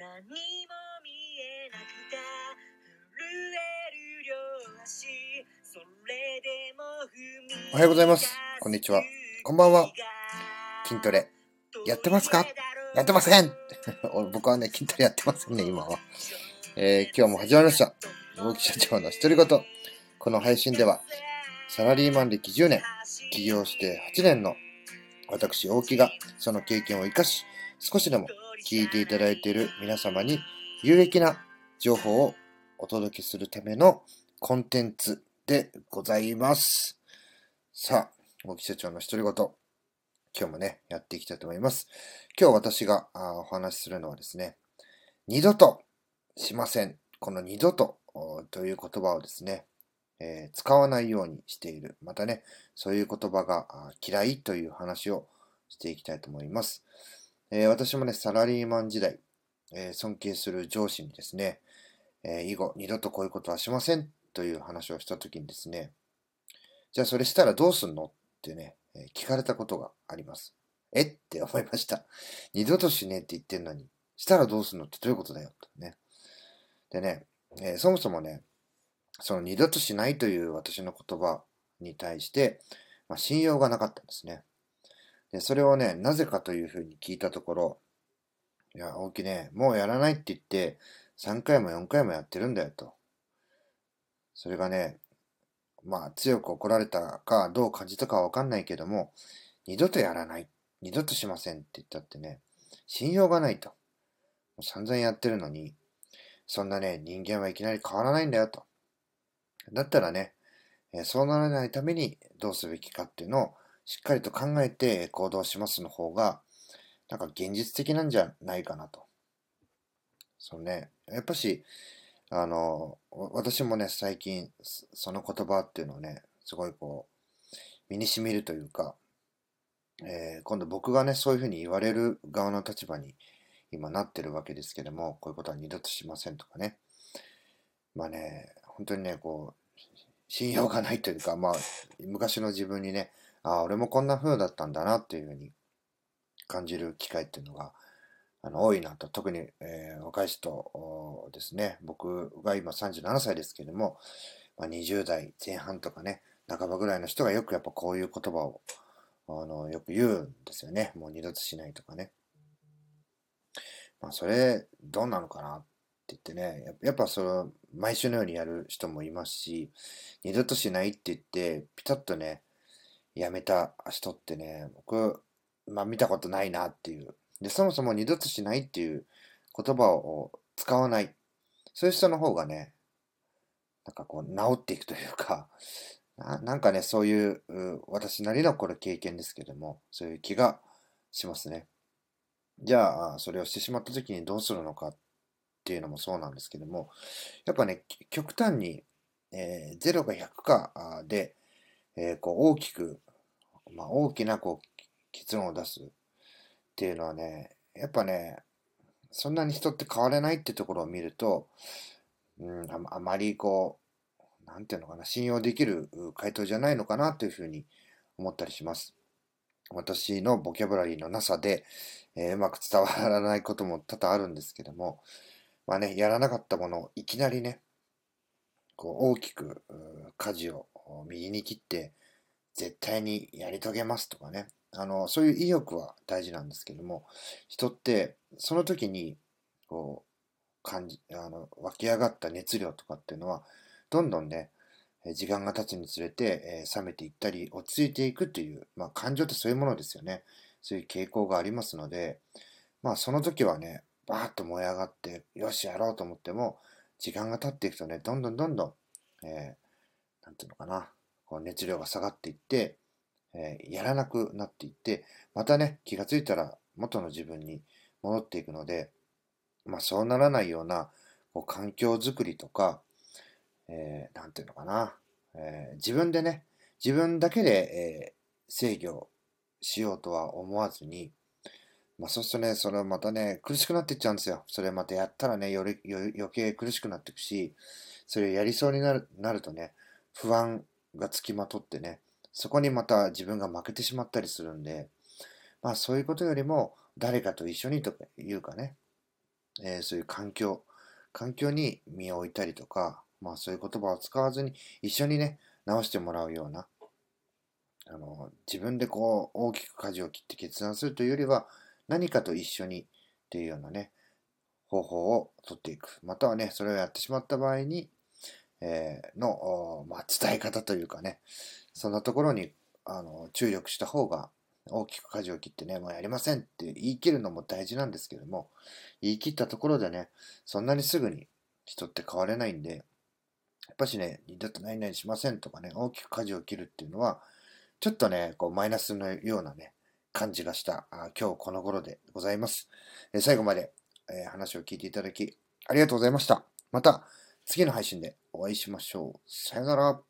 何も見えなくた震える両足。それでも踏みおはようございます。こんにちは。こんばんは。筋トレ。やってますか？やってません。僕はね、筋トレやってませんね、今は。えー今日も始まりました。動き社長の独り言。この配信では、サラリーマン歴10年、起業して8年の私、大木が、その経験を生かし、少しでも聞いていただいている皆様に有益な情報をお届けするためのコンテンツでございます。さあ、大木社長の独り言。今日もね、やっていきたいと思います。今日私がお話しするのはですね、二度としません。この二度とという言葉をですね、えー使わないようにしている。またね、そういう言葉が嫌いという話をしていきたいと思います。えー私もね、サラリーマン時代、えー尊敬する上司にですね、えー以後二度とこういうことはしませんという話をしたときにですね、じゃあそれしたらどうすんのってね、えー聞かれたことがあります。えって思いました。二度としねえって言ってんのに、したらどうすんのってどういうことだよとね。でね、えーそもそもね、その二度としないという私の言葉に対して、まあ、信用がなかったんですね。で、それをね、なぜかというふうに聞いたところ、いや、大木ね、もうやらないって言って、3回も4回もやってるんだよと。それがね、まあ強く怒られたかどう感じたかはわかんないけども、二度とやらない、二度としませんって言ったってね、信用がないと。もう散々やってるのに、そんなね、人間はいきなり変わらないんだよと。だったらね、そうならないためにどうすべきかっていうのをしっかりと考えて行動しますの方が、なんか現実的なんじゃないかなと。そうね、やっぱし、あの、私もね、最近、その言葉っていうのをね、すごいこう、身に染みるというか、えー今度僕がね、そういうふうに言われる側の立場に今なってるわけですけども、こういうことは二度としませんとかね。まあね、本当にね、こう、信用がないというか、まあ、昔の自分にね、ああ、俺もこんな風だったんだなっていうふうに感じる機会っていうのが、あの、多いなと、特に、えー若い人ですね、僕が今37歳ですけれども、まあ、20代前半とかね、半ばぐらいの人がよくやっぱこういう言葉を、あの、よく言うんですよね。もう二度としないとかね。まあ、それ、どうなのかなって言ってね、ややっぱその、毎週のようにやる人もいますし、二度としないって言って、ピタッとね、やめた人ってね、僕、まあ見たことないなっていう。で、そもそも二度としないっていう言葉を使わない。そういう人の方がね、なんかこう、治っていくというか、ななんかね、そういう、私なりのこれ経験ですけども、そういう気がしますね。じゃあ、それをしてしまった時にどうするのかっていうのもそうなんですけども、やっぱね、極端に、えー0が100かで、えーこう大きく、まあ、大きなこう結論を出すっていうのはね、やっぱね、そんなに人って変われないってところを見ると、うん、あまあまりこう、なんていうのかな、信用できる回答じゃないのかなというふうに思ったりします。私のボキャブラリーのなさで、えーうまく伝わらないことも多々あるんですけども、まあね、やらなかったものをいきなりね、こう大きくう舵を右に切って、絶対にやり遂げますとかね、あの、そういう意欲は大事なんですけども、人ってその時に、こう、感じ、あの、湧き上がった熱量とかっていうのは、どんどんね、時間が経つにつれて、えー冷めていったり、落ち着いていくっていう、まあ感情ってそういうものですよね。そういう傾向がありますので、まあその時はね、バーッと燃え上がって、よし、やろうと思っても、時間が経っていくとね、どんどんどんどん、えーなんていうのかな、こう熱量が下がっていって、えーやらなくなっていって、またね、気がついたら元の自分に戻っていくので、まあそうならないような、こう環境づくりとか、えーなんていうのかな、えー自分でね、自分だけで、えー制御しようとは思わずに、まあそうするとね、それはまたね、苦しくなっていっちゃうんですよ。それまたやったらね、よりよ余計苦しくなっていくし、それをやりそうになるなるとね、不安がつきまとってね、そこにまた自分が負けてしまったりするんで、まあそういうことよりも、誰かと一緒にとかいうかね、えーそういう環境、環境に身を置いたりとか、まあそういう言葉を使わずに一緒にね、直してもらうような、あの、自分でこう大きく舵を切って決断するというよりは、何かと一緒にっていうようなね、方法を取っていく。またはね、それをやってしまった場合に、えーの、まあ、伝え方というかね、そんなところにあの注力した方が大きく舵を切ってね、もうやりませんって言い切るのも大事なんですけども、言い切ったところでね、そんなにすぐに人って変われないんで、やっぱしね、二度と何々しませんとかね、大きく舵を切るっていうのは、ちょっとね、こうマイナスのようなね、感じがしたあ今日この頃でございます。え最後まで、え話を聞いていただきありがとうございました。また次の配信でお会いしましょう。さよなら。